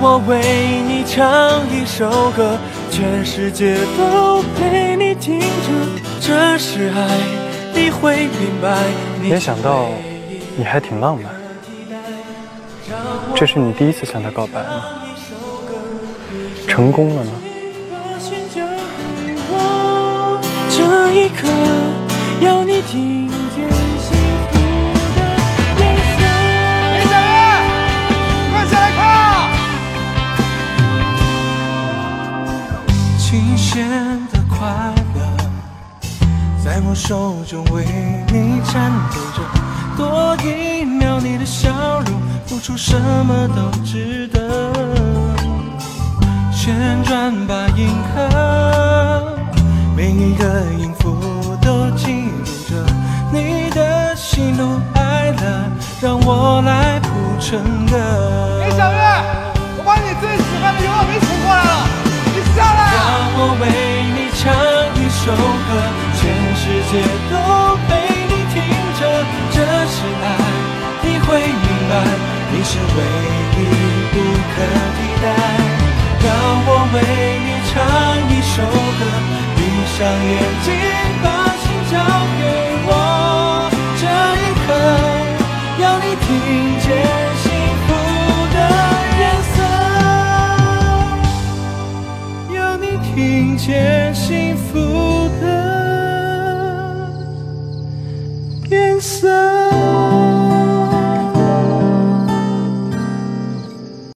我为你唱一首歌，全世界都陪你听着。这是爱，你会明白。没想到你还挺浪漫。这是你第一次向他告白吗？成功了吗？这一刻，要你听见新鲜的快乐，在我手中为你颤抖着。多一秒你的笑容，付出什么都值得。旋转吧，银河，每一个音符都记录着你的喜怒哀乐，让我来谱成歌。林小月，我把你最喜欢的油画笔首歌，全世界都陪你听着。这是爱，你会明白，你是唯一不可替代。让我为你唱一首歌，闭上眼睛，把心交给我。这一刻，要你听见幸福的颜色。要你听见幸福。